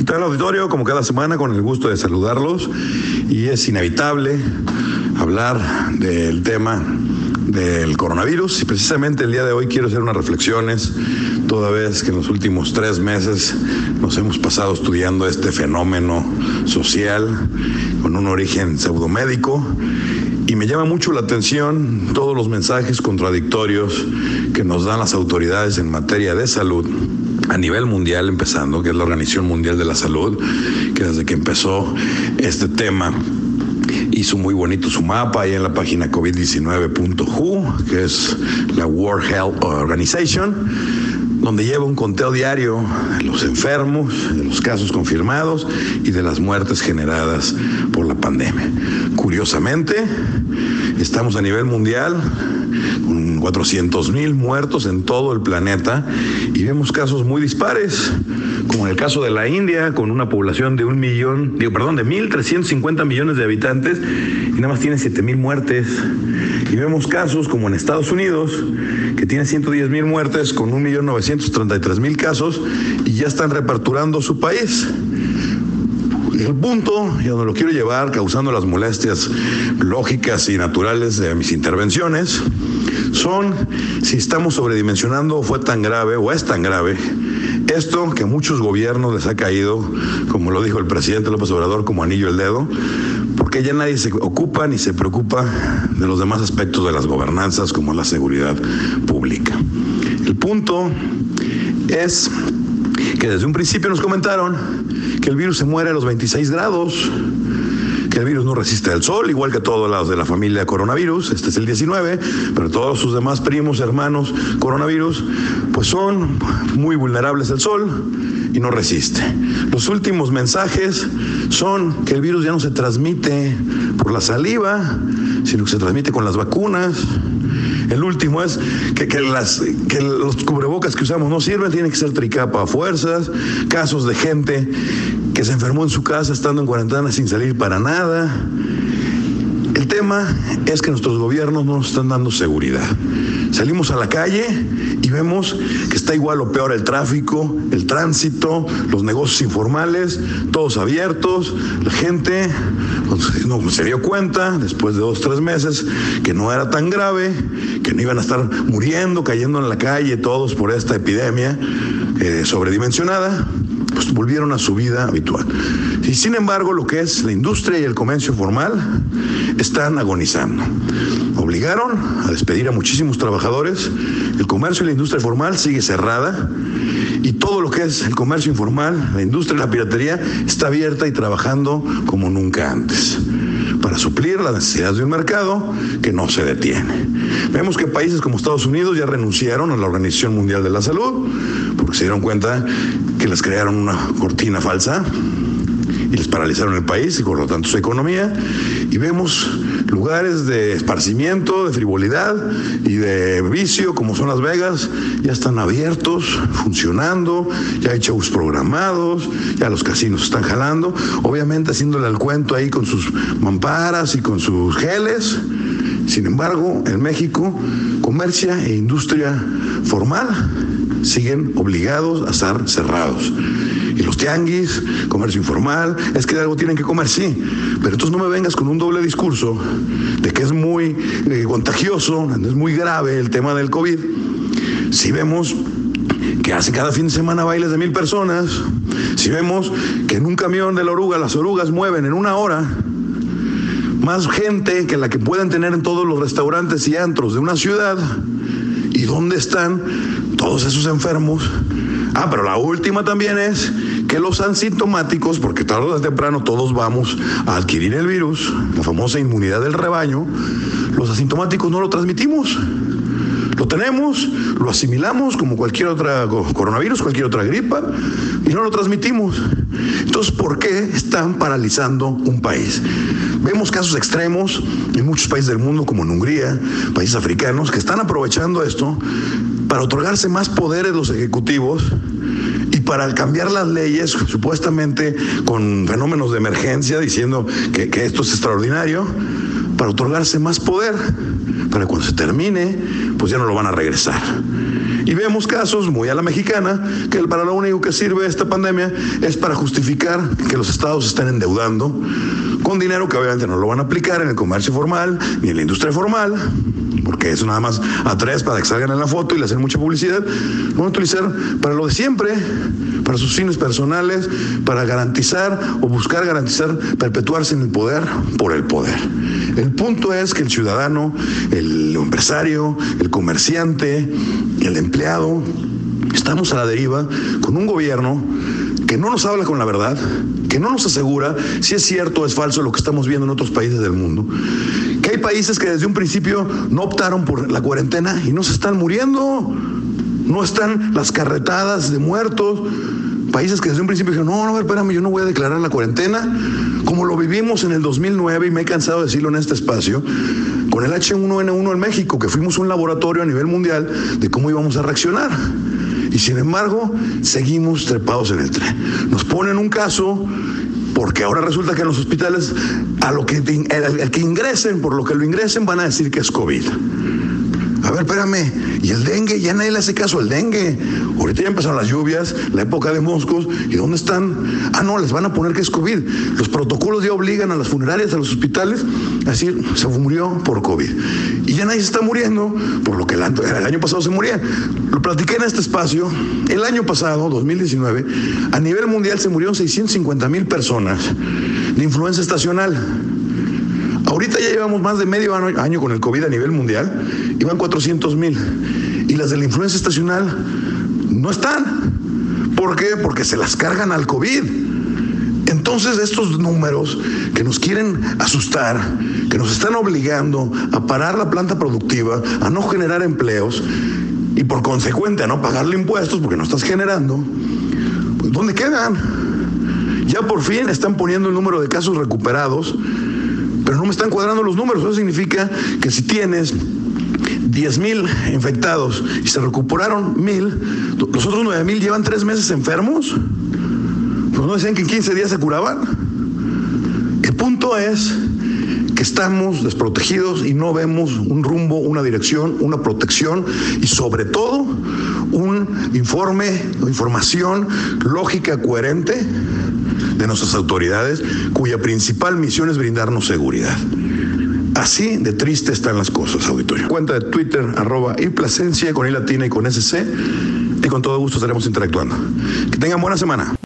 ¿Qué tal auditorio? Como cada semana, con el gusto de saludarlos. Y es inevitable hablar del tema del coronavirus y precisamente el día de hoy quiero hacer unas reflexiones, toda vez que en los últimos tres meses nos hemos pasado estudiando este fenómeno social con un origen pseudomédico y me llama mucho la atención todos los mensajes contradictorios que nos dan las autoridades en materia de salud a nivel mundial empezando, que es la Organización Mundial de la Salud, que desde que empezó este tema hizo muy bonito su mapa ahí en la página covid19.hu, que es la World Health Organization, donde lleva un conteo diario de los enfermos, de los casos confirmados y de las muertes generadas por la pandemia. Curiosamente, estamos a nivel mundial con 400 mil muertos en todo el planeta y vemos casos muy dispares, como en el caso de la India, con una población de un millón, digo, perdón, de 1.350 millones de habitantes y nada más tiene 7 mil muertes. Y vemos casos como en Estados Unidos, que tiene 110 mil muertes con 1.933.000 casos y ya están reparturando su país. El punto, y donde lo quiero llevar, causando las molestias lógicas y naturales de mis intervenciones, son si estamos sobredimensionando fue tan grave o es tan grave esto que muchos gobiernos les ha caído, como lo dijo el presidente López Obrador, como anillo el dedo, porque ya nadie se ocupa ni se preocupa de los demás aspectos de las gobernanzas, como la seguridad pública. El punto es que desde un principio nos comentaron que el virus se muere a los 26 grados, que el virus no resiste al sol, igual que todos los de la familia coronavirus, este es el 19, pero todos sus demás primos, hermanos coronavirus, pues son muy vulnerables al sol y no resiste. Los últimos mensajes son que el virus ya no se transmite por la saliva, sino que se transmite con las vacunas. El último es que, los cubrebocas que usamos no sirven, tienen que ser tricapa a fuerzas, casos de gente que se enfermó en su casa estando en cuarentena sin salir para nada. Tema es que nuestros gobiernos no nos están dando seguridad. Salimos a la calle y vemos que está igual o peor el tráfico, el tránsito, los negocios informales, todos abiertos. La gente no, se dio cuenta después de dos, tres meses que no era tan grave, que no iban a estar muriendo, cayendo en la calle todos por esta epidemia eh, sobredimensionada pues volvieron a su vida habitual. Y sin embargo, lo que es la industria y el comercio formal están agonizando. Obligaron a despedir a muchísimos trabajadores, el comercio y la industria formal sigue cerrada y todo lo que es el comercio informal, la industria y la piratería está abierta y trabajando como nunca antes para suplir las necesidades de un mercado que no se detiene. Vemos que países como Estados Unidos ya renunciaron a la Organización Mundial de la Salud porque se dieron cuenta que les crearon una cortina falsa y les paralizaron el país y por lo tanto su economía. Y vemos lugares de esparcimiento, de frivolidad y de vicio, como son Las Vegas, ya están abiertos, funcionando, ya hay shows programados, ya los casinos están jalando, obviamente haciéndole al cuento ahí con sus mamparas y con sus geles. Sin embargo, en México, comercia e industria formal siguen obligados a estar cerrados. Y los tianguis, comercio informal, es que algo tienen que comer, sí. Pero entonces no me vengas con un doble discurso de que es muy eh, contagioso, es muy grave el tema del COVID. Si vemos que hace cada fin de semana bailes de mil personas, si vemos que en un camión de la oruga las orugas mueven en una hora más gente que la que pueden tener en todos los restaurantes y antros de una ciudad, ¿y dónde están todos esos enfermos? Ah, pero la última también es que los asintomáticos, porque tarde o temprano todos vamos a adquirir el virus, la famosa inmunidad del rebaño, los asintomáticos no lo transmitimos. Lo tenemos, lo asimilamos como cualquier otra coronavirus, cualquier otra gripa, y no lo transmitimos. Entonces, ¿por qué están paralizando un país? Vemos casos extremos en muchos países del mundo, como en Hungría, países africanos, que están aprovechando esto para otorgarse más poderes los ejecutivos para cambiar las leyes, supuestamente con fenómenos de emergencia, diciendo que, que esto es extraordinario, para otorgarse más poder, para cuando se termine, pues ya no lo van a regresar. Y vemos casos muy a la mexicana, que para lo único que sirve esta pandemia es para justificar que los estados estén endeudando con dinero que obviamente no lo van a aplicar en el comercio formal ni en la industria formal, porque eso nada más atrae para que salgan en la foto y le hacen mucha publicidad, lo van a utilizar para lo de siempre, para sus fines personales, para garantizar o buscar garantizar perpetuarse en el poder por el poder. El punto es que el ciudadano, el empresario, el comerciante, el empleado, estamos a la deriva con un gobierno que no nos habla con la verdad, que no nos asegura si es cierto o es falso lo que estamos viendo en otros países del mundo, que hay países que desde un principio no optaron por la cuarentena y no se están muriendo, no están las carretadas de muertos, países que desde un principio dijeron, no, no, espérame, yo no voy a declarar la cuarentena, como lo vivimos en el 2009 y me he cansado de decirlo en este espacio, con el H1N1 en México, que fuimos un laboratorio a nivel mundial de cómo íbamos a reaccionar. Y sin embargo, seguimos trepados en el tren. Nos ponen un caso porque ahora resulta que en los hospitales a lo que el, que ingresen, por lo que lo ingresen, van a decir que es COVID. A ver, espérame, ¿y el dengue? Ya nadie le hace caso al dengue. Ahorita ya empezaron las lluvias, la época de moscos, ¿y dónde están? Ah, no, les van a poner que es COVID. Los protocolos ya obligan a las funerarias, a los hospitales, a decir, se murió por COVID. Y ya nadie se está muriendo, por lo que el año, pasado se moría. Lo platiqué en este espacio. El año pasado, 2019, a nivel mundial se murieron 650 mil personas de influenza estacional. Ahorita ya llevamos más de medio año con el COVID a nivel mundial y van 400 mil. Y las de la influenza estacional no están. ¿Por qué? Porque se las cargan al COVID. Entonces estos números que nos quieren asustar, que nos están obligando a parar la planta productiva, a no generar empleos y por consecuente a no pagarle impuestos porque no estás generando, pues ¿dónde quedan? Ya por fin están poniendo el número de casos recuperados pero no me están cuadrando los números. Eso significa que si tienes 10 mil infectados y se recuperaron mil, los otros 9 mil llevan tres meses enfermos. Pues no decían que en 15 días se curaban. El punto es que estamos desprotegidos y no vemos un rumbo, una dirección, una protección y sobre todo un informe o información lógica, coherente de nuestras autoridades, cuya principal misión es brindarnos seguridad. Así de triste están las cosas, auditorio. Cuenta de Twitter, arroba y con I latina y con SC, y con todo gusto estaremos interactuando. Que tengan buena semana.